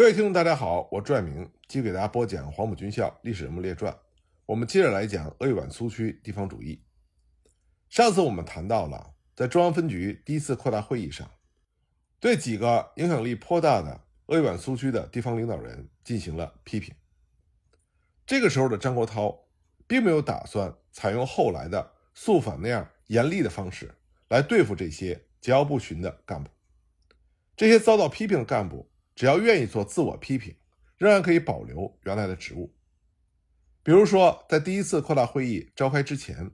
各位听众，大家好，我朱爱明继续给大家播讲《黄埔军校历史人物列传》。我们接着来讲鄂豫皖苏区地方主义。上次我们谈到了，在中央分局第一次扩大会议上，对几个影响力颇大的鄂豫皖苏区的地方领导人进行了批评。这个时候的张国焘，并没有打算采用后来的肃反那样严厉的方式来对付这些桀骜不驯的干部。这些遭到批评的干部。只要愿意做自我批评，仍然可以保留原来的职务。比如说，在第一次扩大会议召开之前，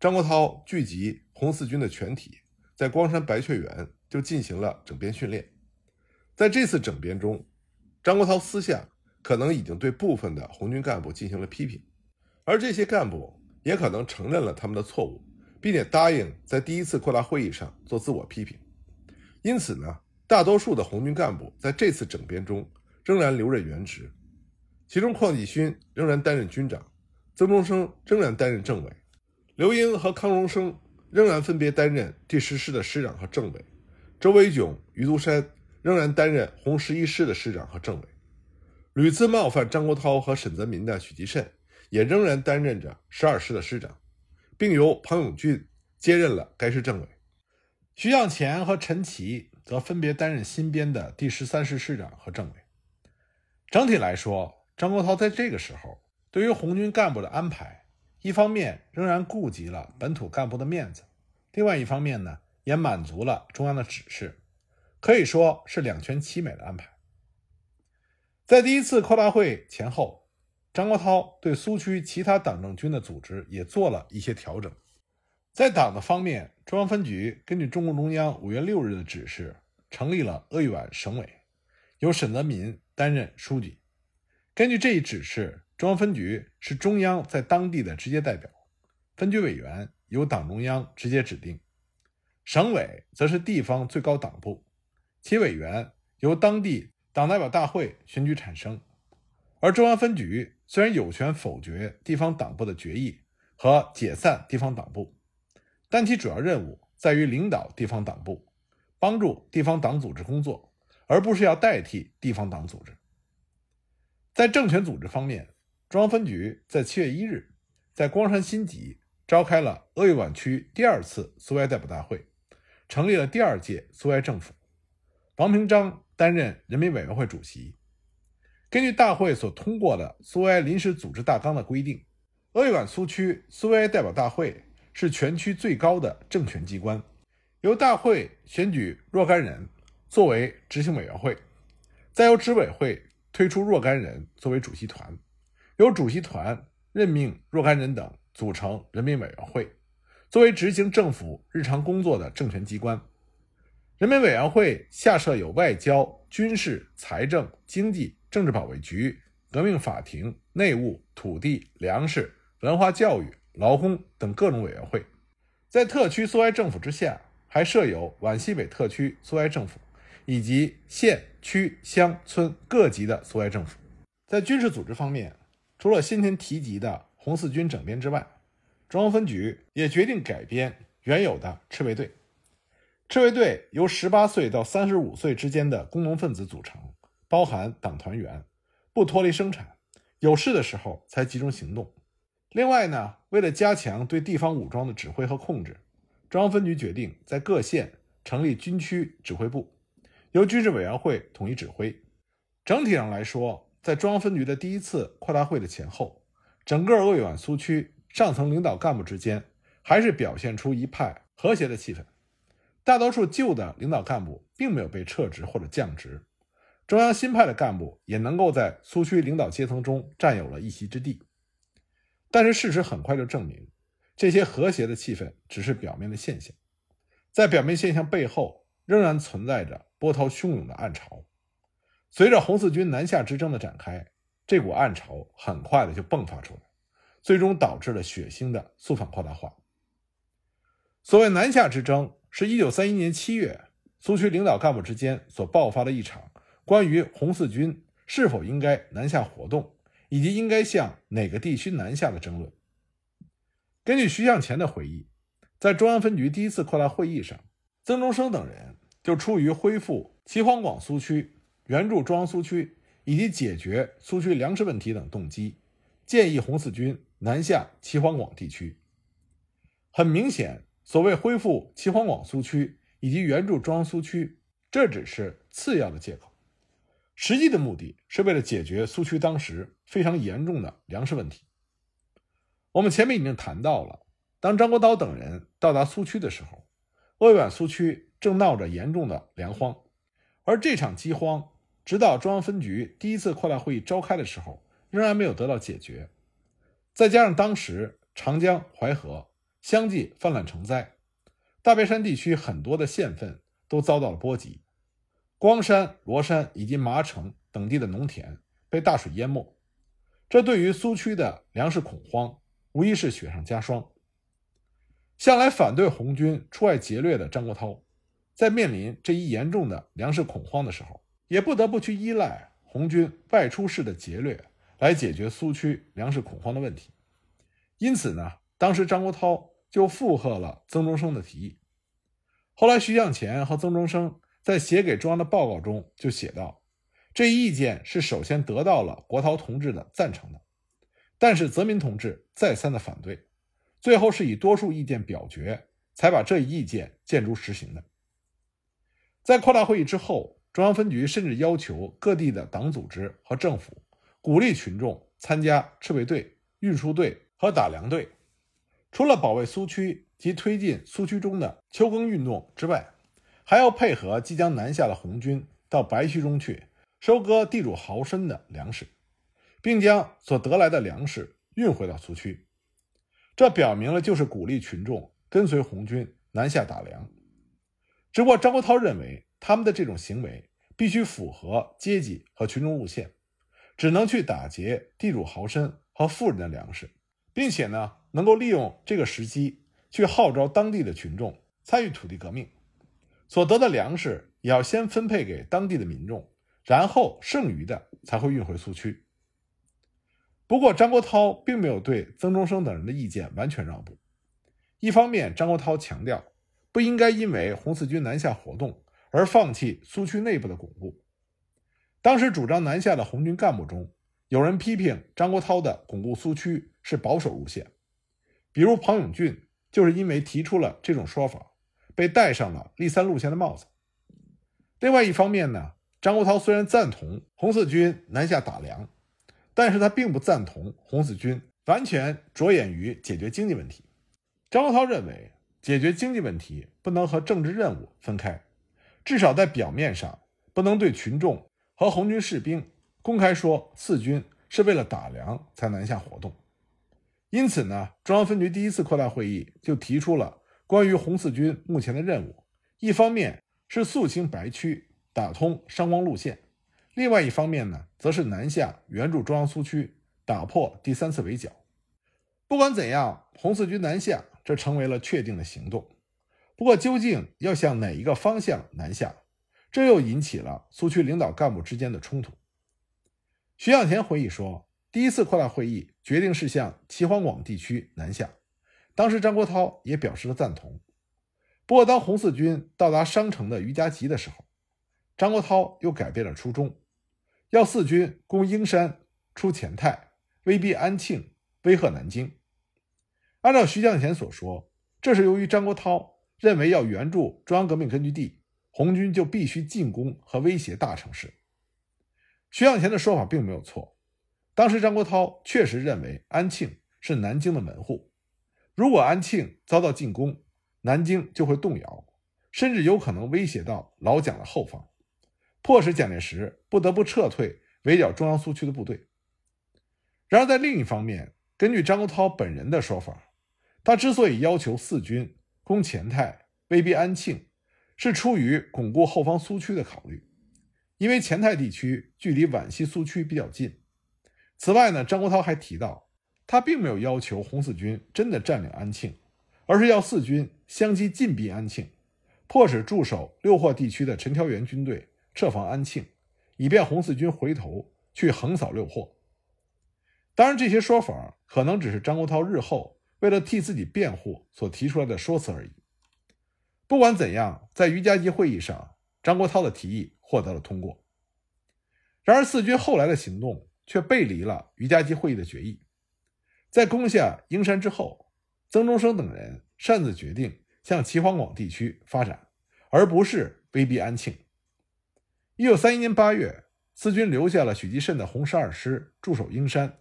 张国焘聚集红四军的全体，在光山白雀园就进行了整编训练。在这次整编中，张国焘私下可能已经对部分的红军干部进行了批评，而这些干部也可能承认了他们的错误，并且答应在第一次扩大会议上做自我批评。因此呢？大多数的红军干部在这次整编中仍然留任原职，其中邝继勋仍然担任军长，曾中生仍然担任政委，刘英和康荣生仍然分别担任第十师的师长和政委，周维炯、余独山仍然担任红十一师的师长和政委，屡次冒犯张国焘和沈泽民的许继慎也仍然担任着十二师的师长，并由庞永俊接任了该师政委，徐向前和陈奇。则分别担任新编的第十三师师长和政委。整体来说，张国焘在这个时候对于红军干部的安排，一方面仍然顾及了本土干部的面子，另外一方面呢，也满足了中央的指示，可以说是两全其美的安排。在第一次扩大会前后，张国焘对苏区其他党政军的组织也做了一些调整。在党的方面，中央分局根据中共中央五月六日的指示，成立了鄂豫皖省委，由沈泽民担任书记。根据这一指示，中央分局是中央在当地的直接代表，分局委员由党中央直接指定，省委则是地方最高党部，其委员由当地党代表大会选举产生。而中央分局虽然有权否决地方党部的决议和解散地方党部。但其主要任务在于领导地方党部，帮助地方党组织工作，而不是要代替地方党组织。在政权组织方面，中央分局在七月一日在光山新集召开了鄂豫皖区第二次苏维埃代表大会，成立了第二届苏维埃政府，王平章担任人民委员会主席。根据大会所通过的苏维埃临时组织大纲的规定，鄂豫皖苏区苏维埃代表大会。是全区最高的政权机关，由大会选举若干人作为执行委员会，再由执委会推出若干人作为主席团，由主席团任命若干人等组成人民委员会，作为执行政府日常工作的政权机关。人民委员会下设有外交、军事、财政、经济、政治保卫局、革命法庭、内务、土地、粮食、文化教育。劳工等各种委员会，在特区苏维埃政府之下，还设有皖西北特区苏维埃政府，以及县、区、乡村各级的苏维埃政府。在军事组织方面，除了先前提及的红四军整编之外，中央分局也决定改编原有的赤卫队。赤卫队由十八岁到三十五岁之间的工农分子组成，包含党团员，不脱离生产，有事的时候才集中行动。另外呢，为了加强对地方武装的指挥和控制，中央分局决定在各县成立军区指挥部，由军事委员会统一指挥。整体上来说，在中央分局的第一次扩大会的前后，整个鄂豫皖苏区上层领导干部之间还是表现出一派和谐的气氛。大多数旧的领导干部并没有被撤职或者降职，中央新派的干部也能够在苏区领导阶层中占有了一席之地。但是事实很快就证明，这些和谐的气氛只是表面的现象，在表面现象背后，仍然存在着波涛汹涌的暗潮。随着红四军南下之争的展开，这股暗潮很快的就迸发出来，最终导致了血腥的肃反扩大化。所谓南下之争，是一九三一年七月苏区领导干部之间所爆发的一场关于红四军是否应该南下活动。以及应该向哪个地区南下的争论。根据徐向前的回忆，在中央分局第一次扩大会议上，曾中生等人就出于恢复齐黄广苏区援助中央苏区以及解决苏区粮食问题等动机，建议红四军南下齐黄广地区。很明显，所谓恢复齐黄广苏区以及援助中央苏区，这只是次要的借口，实际的目的是为了解决苏区当时非常严重的粮食问题。我们前面已经谈到了，当张国焘等人到达苏区的时候，鄂豫皖苏区正闹着严重的粮荒，而这场饥荒直到中央分局第一次扩大会议召开的时候，仍然没有得到解决。再加上当时长江、淮河相继泛滥成灾，大别山地区很多的县份都遭到了波及，光山、罗山以及麻城等地的农田被大水淹没，这对于苏区的粮食恐慌。无疑是雪上加霜。向来反对红军出外劫掠的张国焘，在面临这一严重的粮食恐慌的时候，也不得不去依赖红军外出式的劫掠来解决苏区粮食恐慌的问题。因此呢，当时张国焘就附和了曾中生的提议。后来，徐向前和曾中生在写给中央的报告中就写道：“这一意见是首先得到了国焘同志的赞成的。”但是泽民同志再三的反对，最后是以多数意见表决，才把这一意见建诸实行的。在扩大会议之后，中央分局甚至要求各地的党组织和政府鼓励群众参加赤卫队、运输队和打粮队。除了保卫苏区及推进苏区中的秋耕运动之外，还要配合即将南下的红军到白区中去收割地主豪绅的粮食。并将所得来的粮食运回到苏区，这表明了就是鼓励群众跟随红军南下打粮。只不过张国焘认为他们的这种行为必须符合阶级和群众路线，只能去打劫地主豪绅和富人的粮食，并且呢能够利用这个时机去号召当地的群众参与土地革命，所得的粮食也要先分配给当地的民众，然后剩余的才会运回苏区。不过，张国焘并没有对曾中生等人的意见完全让步。一方面，张国焘强调不应该因为红四军南下活动而放弃苏区内部的巩固。当时主张南下的红军干部中，有人批评张国焘的巩固苏区是保守路线，比如庞永俊就是因为提出了这种说法，被戴上了立三路线的帽子。另外一方面呢，张国焘虽然赞同红四军南下打粮。但是他并不赞同红四军完全着眼于解决经济问题。张国焘认为，解决经济问题不能和政治任务分开，至少在表面上不能对群众和红军士兵公开说四军是为了打粮才南下活动。因此呢，中央分局第一次扩大会议就提出了关于红四军目前的任务：一方面是肃清白区，打通商光路线。另外一方面呢，则是南下援助中央苏区，打破第三次围剿。不管怎样，红四军南下，这成为了确定的行动。不过，究竟要向哪一个方向南下，这又引起了苏区领导干部之间的冲突。徐向前回忆说，第一次扩大会议决定是向齐黄广地区南下，当时张国焘也表示了赞同。不过，当红四军到达商城的于家集的时候，张国焘又改变了初衷。要四军攻英山、出前泰，威逼安庆，威吓南京。按照徐向前所说，这是由于张国焘认为要援助中央革命根据地，红军就必须进攻和威胁大城市。徐向前的说法并没有错，当时张国焘确实认为安庆是南京的门户，如果安庆遭到进攻，南京就会动摇，甚至有可能威胁到老蒋的后方。迫使蒋介石不得不撤退围剿中央苏区的部队。然而，在另一方面，根据张国焘本人的说法，他之所以要求四军攻前泰、威逼安庆，是出于巩固后方苏区的考虑，因为前泰地区距离皖西苏区比较近。此外呢，张国焘还提到，他并没有要求红四军真的占领安庆，而是要四军相继进逼安庆，迫使驻守六霍地区的陈调元军队。撤防安庆，以便红四军回头去横扫六霍。当然，这些说法可能只是张国焘日后为了替自己辩护所提出来的说辞而已。不管怎样，在于家集会议上，张国焘的提议获得了通过。然而四军后来的行动却背离了于家集会议的决议。在攻下英山之后，曾中生等人擅自决定向齐黄广地区发展，而不是威逼安庆。一九三一年八月，四军留下了许继慎的红十二师驻守英山，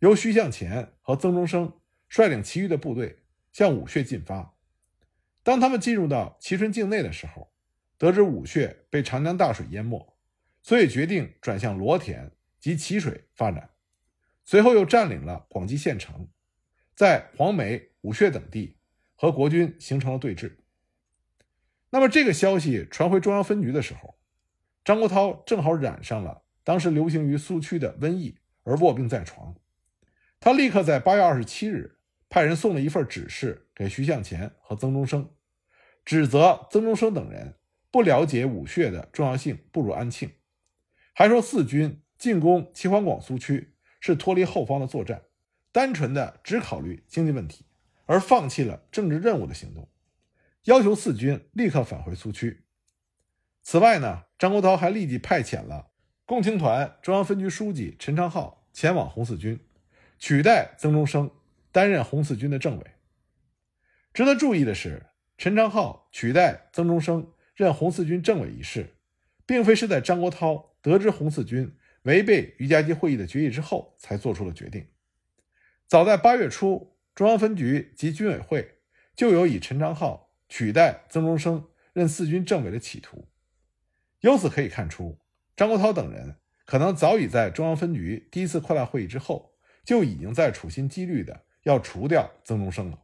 由徐向前和曾中生率领其余的部队向武穴进发。当他们进入到蕲春境内的时候，得知武穴被长江大水淹没，所以决定转向罗田及蕲水发展。随后又占领了广济县城，在黄梅、武穴等地和国军形成了对峙。那么这个消息传回中央分局的时候，张国焘正好染上了当时流行于苏区的瘟疫，而卧病在床。他立刻在八月二十七日派人送了一份指示给徐向前和曾中生，指责曾中生等人不了解武穴的重要性，不如安庆，还说四军进攻齐黄广苏区。是脱离后方的作战，单纯的只考虑经济问题，而放弃了政治任务的行动，要求四军立刻返回苏区。此外呢，张国焘还立即派遣了共青团中央分局书记陈昌浩前往红四军，取代曾中生担任红四军的政委。值得注意的是，陈昌浩取代曾中生任红四军政委一事，并非是在张国焘得知红四军。违背于家集会议的决议之后，才做出了决定。早在八月初，中央分局及军委会就有以陈昌浩取代曾中生任四军政委的企图。由此可以看出，张国焘等人可能早已在中央分局第一次扩大会议之后，就已经在处心积虑的要除掉曾中生了。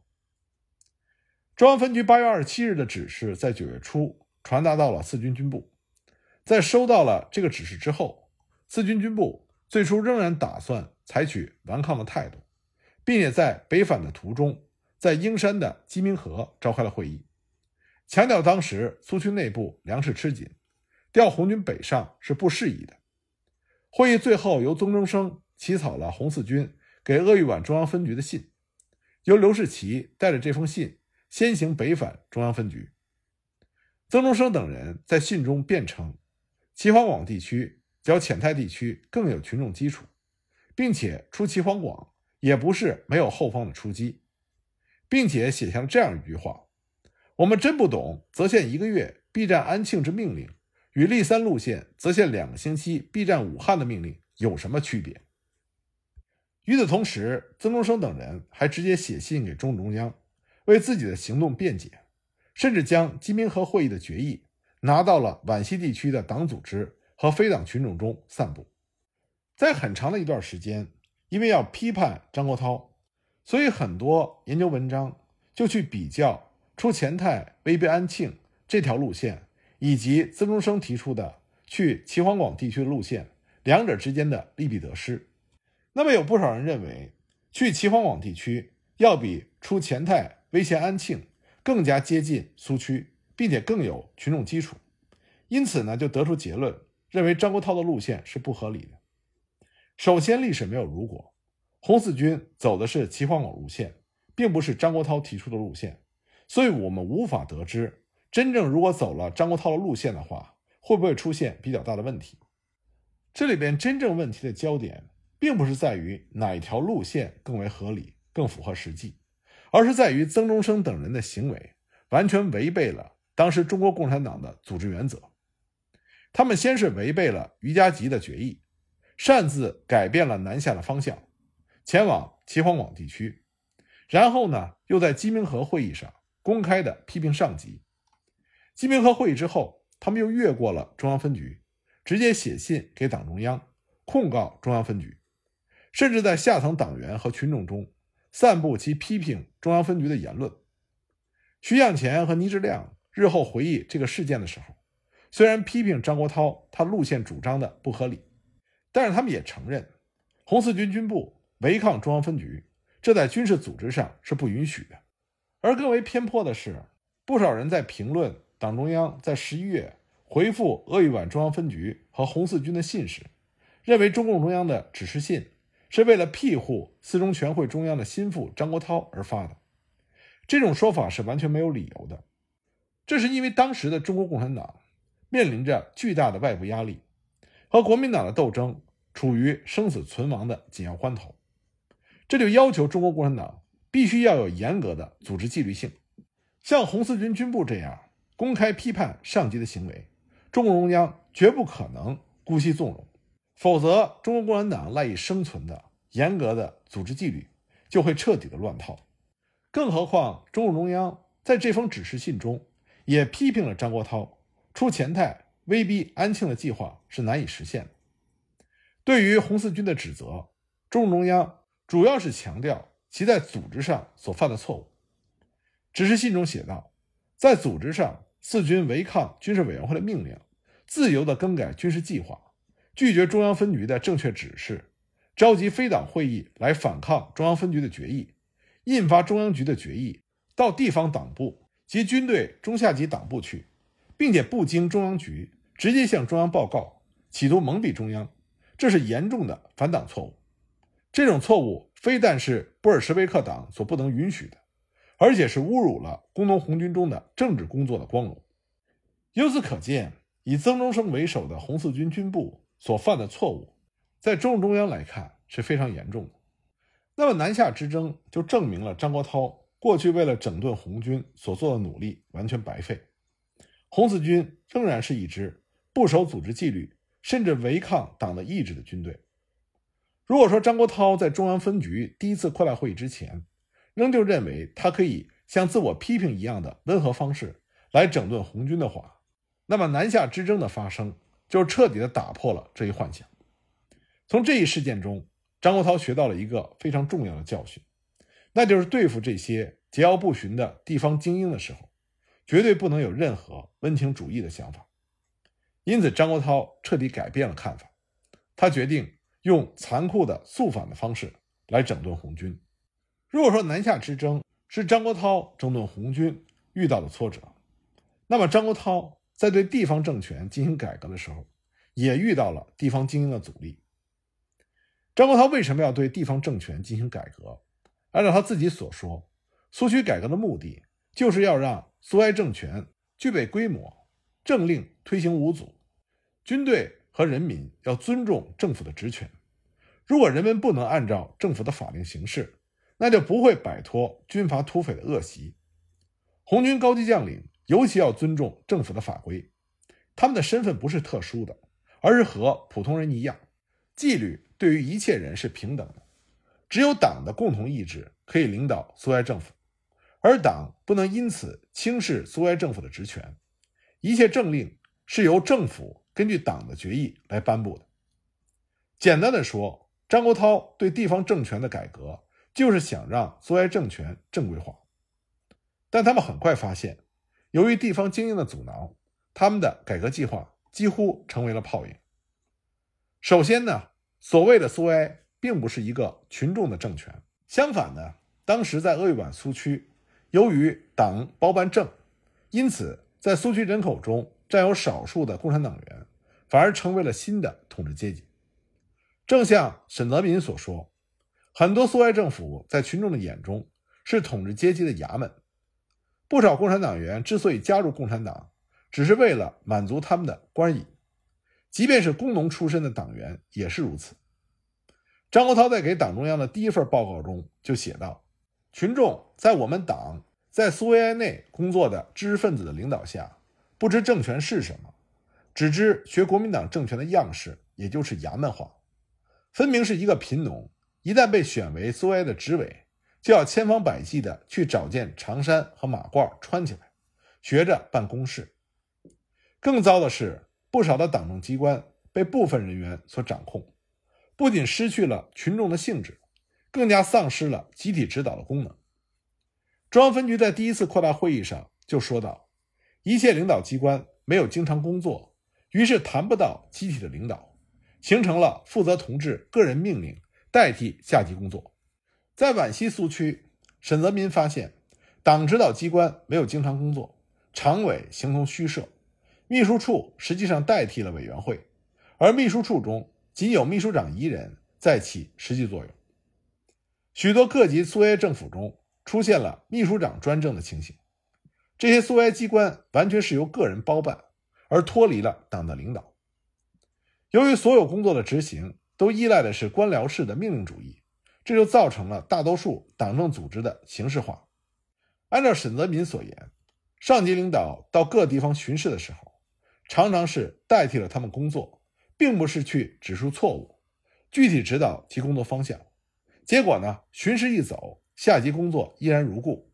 中央分局八月二十七日的指示在九月初传达到了四军军部，在收到了这个指示之后。四军军部最初仍然打算采取顽抗的态度，并且在北返的途中，在英山的鸡鸣河召开了会议，强调当时苏区内部粮食吃紧，调红军北上是不适宜的。会议最后由曾中生起草了红四军给鄂豫皖中央分局的信，由刘士奇带着这封信先行北返中央分局。曾中生等人在信中辩称，齐黄广地区。较浅泰地区更有群众基础，并且出齐黄广也不是没有后方的出击，并且写下了这样一句话：“我们真不懂，泽县一个月必占安庆之命令，与立三路线则限两个星期必占武汉的命令有什么区别？”与此同时，曾中生等人还直接写信给中中央，为自己的行动辩解，甚至将金明河会议的决议拿到了皖西地区的党组织。和非党群众中散布，在很长的一段时间，因为要批判张国焘，所以很多研究文章就去比较出前泰威逼安庆这条路线，以及曾中生提出的去齐黄广地区的路线，两者之间的利弊得失。那么有不少人认为，去齐黄广地区要比出前泰威胁安庆更加接近苏区，并且更有群众基础，因此呢，就得出结论。认为张国焘的路线是不合理的。首先，历史没有如果，红四军走的是齐黄广路线，并不是张国焘提出的路线，所以我们无法得知真正如果走了张国焘的路线的话，会不会出现比较大的问题。这里边真正问题的焦点，并不是在于哪一条路线更为合理、更符合实际，而是在于曾中生等人的行为完全违背了当时中国共产党的组织原则。他们先是违背了于家集的决议，擅自改变了南下的方向，前往齐黄广地区，然后呢，又在鸡鸣河会议上公开的批评上级。鸡鸣河会议之后，他们又越过了中央分局，直接写信给党中央，控告中央分局，甚至在下层党员和群众中散布其批评中央分局的言论。徐向前和倪志亮日后回忆这个事件的时候。虽然批评张国焘他路线主张的不合理，但是他们也承认红四军军部违抗中央分局，这在军事组织上是不允许的。而更为偏颇的是，不少人在评论党中央在十一月回复鄂豫皖中央分局和红四军的信时，认为中共中央的指示信是为了庇护四中全会中央的心腹张国焘而发的。这种说法是完全没有理由的。这是因为当时的中国共产党。面临着巨大的外部压力，和国民党的斗争处于生死存亡的紧要关头，这就要求中国共产党必须要有严格的组织纪律性。像红四军军部这样公开批判上级的行为，中共中央绝不可能姑息纵容，否则中国共产党赖以生存的严格的组织纪律就会彻底的乱套。更何况，中共中央在这封指示信中也批评了张国焘出钱太威逼安庆的计划是难以实现的。对于红四军的指责，中共中央主要是强调其在组织上所犯的错误。指示信中写道，在组织上，四军违抗军事委员会的命令，自由地更改军事计划，拒绝中央分局的正确指示，召集非党会议来反抗中央分局的决议，印发中央局的决议到地方党部及军队中下级党部去，并且不经中央局直接向中央报告，企图蒙蔽中央，这是严重的反党错误。这种错误非但是布尔什维克党所不能允许的。而且是侮辱了工农红军中的政治工作的光荣。由此可见，以曾中生为首的红四军军部所犯的错误，在中共中央来看是非常严重的。那么，南下之争就证明了张国焘过去为了整顿红军所做的努力完全白费。红四军仍然是一支不守组织纪律，甚至违抗党的意志的军队。如果说张国焘在中央分局第一次扩大会议之前，仍旧认为他可以像自我批评一样的温和方式来整顿红军的话，那么南下之争的发生就彻底的打破了这一幻想。从这一事件中，张国焘学到了一个非常重要的教训，那就是对付这些桀骜不驯的地方精英的时候，绝对不能有任何温情主义的想法。因此，张国焘彻底改变了看法，他决定用残酷的肃反的方式来整顿红军。如果说南下之争是张国焘整顿红军遇到的挫折，那么张国焘在对地方政权进行改革的时候，也遇到了地方精英的阻力。张国焘为什么要对地方政权进行改革？按照他自己所说，苏区改革的目的就是要让苏维埃政权具备规模，政令推行无阻，军队和人民要尊重政府的职权。如果人们不能按照政府的法令行事，那就不会摆脱军阀土匪的恶习。红军高级将领尤其要尊重政府的法规，他们的身份不是特殊的，而是和普通人一样。纪律对于一切人是平等的，只有党的共同意志可以领导苏维埃政府，而党不能因此轻视苏维埃政府的职权。一切政令是由政府根据党的决议来颁布的。简单的说，张国焘对地方政权的改革。就是想让苏维埃政权正规化，但他们很快发现，由于地方精英的阻挠，他们的改革计划几乎成为了泡影。首先呢，所谓的苏维埃并不是一个群众的政权，相反呢，当时在鄂豫皖苏区，由于党包办政，因此在苏区人口中占有少数的共产党员，反而成为了新的统治阶级。正像沈泽民所说。很多苏维埃政府在群众的眼中是统治阶级的衙门，不少共产党员之所以加入共产党，只是为了满足他们的官瘾，即便是工农出身的党员也是如此。张国焘在给党中央的第一份报告中就写道：“群众在我们党在苏维埃内工作的知识分子的领导下，不知政权是什么，只知学国民党政权的样式，也就是衙门化，分明是一个贫农。”一旦被选为苏维埃的执委，就要千方百计地去找件长衫和马褂穿起来，学着办公事。更糟的是，不少的党政机关被部分人员所掌控，不仅失去了群众的性质，更加丧失了集体指导的功能。中央分局在第一次扩大会议上就说到，一切领导机关没有经常工作，于是谈不到集体的领导，形成了负责同志个人命令。代替下级工作，在皖西苏区，沈泽民发现，党指导机关没有经常工作，常委形同虚设，秘书处实际上代替了委员会，而秘书处中仅有秘书长一人在起实际作用。许多各级苏维埃政府中出现了秘书长专政的情形，这些苏维埃机关完全是由个人包办，而脱离了党的领导。由于所有工作的执行都依赖的是官僚式的命令主义，这就造成了大多数党政组织的形式化。按照沈泽民所言，上级领导到各地方巡视的时候，常常是代替了他们工作，并不是去指出错误，具体指导其工作方向。结果呢，巡视一走，下级工作依然如故，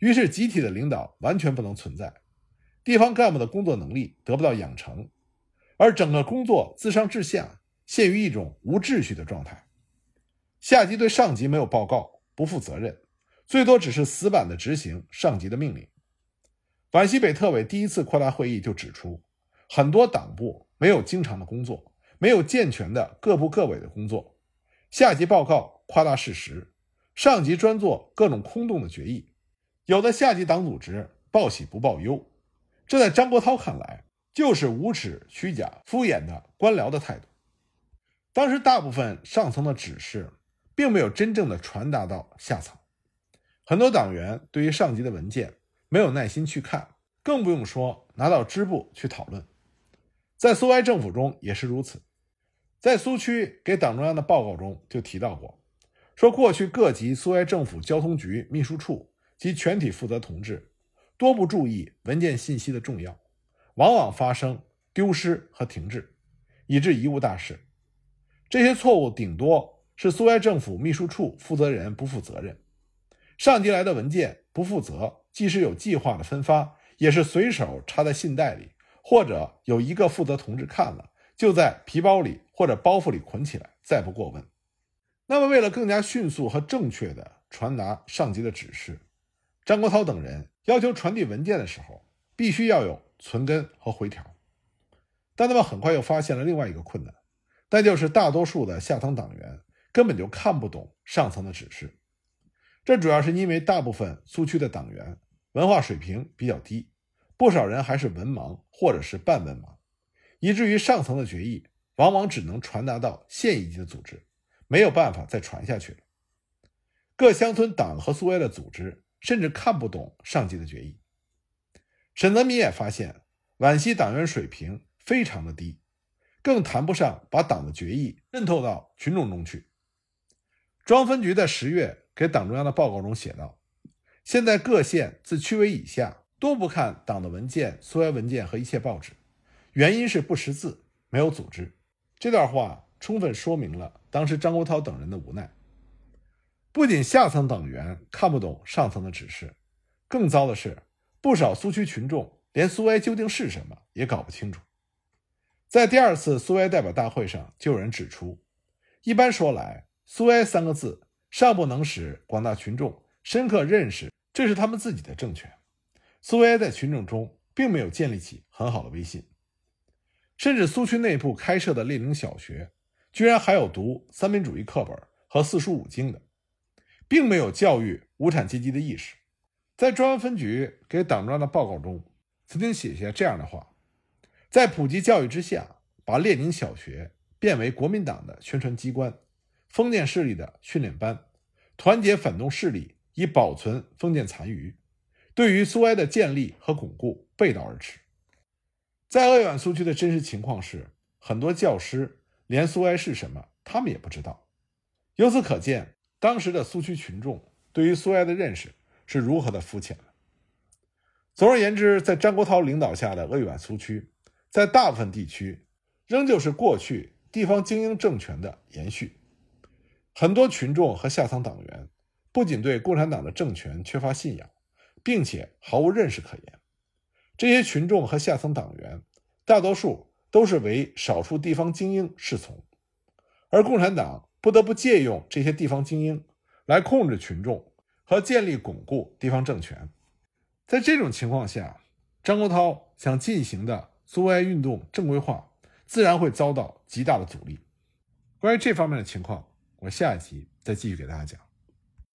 于是集体的领导完全不能存在，地方干部的工作能力得不到养成，而整个工作自上至下陷于一种无秩序的状态。下级对上级没有报告，不负责任。最多只是死板的执行上级的命令。皖西北特委第一次扩大会议就指出，很多党部没有经常的工作，没有健全的各部各委的工作，下级报告夸大事实，上级专做各种空洞的决议，有的下级党组织报喜不报忧，这在张国焘看来就是无耻、虚假、敷衍的官僚的态度。当时大部分上层的指示，并没有真正的传达到下层。很多党员对于上级的文件没有耐心去看，更不用说拿到支部去讨论。在苏维埃政府中也是如此。在苏区给党中央的报告中就提到过，说过去各级苏维埃政府交通局秘书处及全体负责同志多不注意文件信息的重要，往往发生丢失和停滞，以致贻误大事。这些错误顶多是苏维埃政府秘书处负责人不负责任。上级来的文件不负责，即使有计划的分发，也是随手插在信袋里，或者有一个负责同志看了，就在皮包里或者包袱里捆起来，再不过问。那么，为了更加迅速和正确地传达上级的指示，张国焘等人要求传递文件的时候，必须要有存根和回条。但他们很快又发现了另外一个困难，那就是大多数的下层党员根本就看不懂上层的指示。这主要是因为大部分苏区的党员文化水平比较低，不少人还是文盲或者是半文盲，以至于上层的决议往往只能传达到县一级的组织，没有办法再传下去了。各乡村党和苏维埃的组织甚至看不懂上级的决议。沈泽民也发现皖西党员水平非常的低，更谈不上把党的决议渗透到群众中去。中央分局在十月。给党中央的报告中写道：“现在各县自区委以下都不看党的文件、苏维埃文件和一切报纸，原因是不识字，没有组织。”这段话充分说明了当时张国焘等人的无奈。不仅下层党员看不懂上层的指示，更糟的是，不少苏区群众连苏维埃究竟是什么也搞不清楚。在第二次苏维埃代表大会上，就有人指出：一般说来，“苏维埃”三个字。尚不能使广大群众深刻认识这是他们自己的政权。苏维埃在群众中并没有建立起很好的威信，甚至苏区内部开设的列宁小学，居然还有读三民主义课本和四书五经的，并没有教育无产阶级的意识。在中央分局给党中央的报告中，曾经写下这样的话：在普及教育之下，把列宁小学变为国民党的宣传机关。封建势力的训练班，团结反动势力以保存封建残余，对于苏维埃的建立和巩固背道而驰。在鄂豫皖苏区的真实情况是，很多教师连苏维埃是什么他们也不知道。由此可见，当时的苏区群众对于苏维埃的认识是如何的肤浅总而言之，在张国焘领导下的鄂豫皖苏区，在大部分地区仍旧是过去地方精英政权的延续。很多群众和下层党员不仅对共产党的政权缺乏信仰，并且毫无认识可言。这些群众和下层党员大多数都是为少数地方精英侍从，而共产党不得不借用这些地方精英来控制群众和建立巩固地方政权。在这种情况下，张国焘想进行的苏维埃运动正规化，自然会遭到极大的阻力。关于这方面的情况。我下一集再继续给大家讲。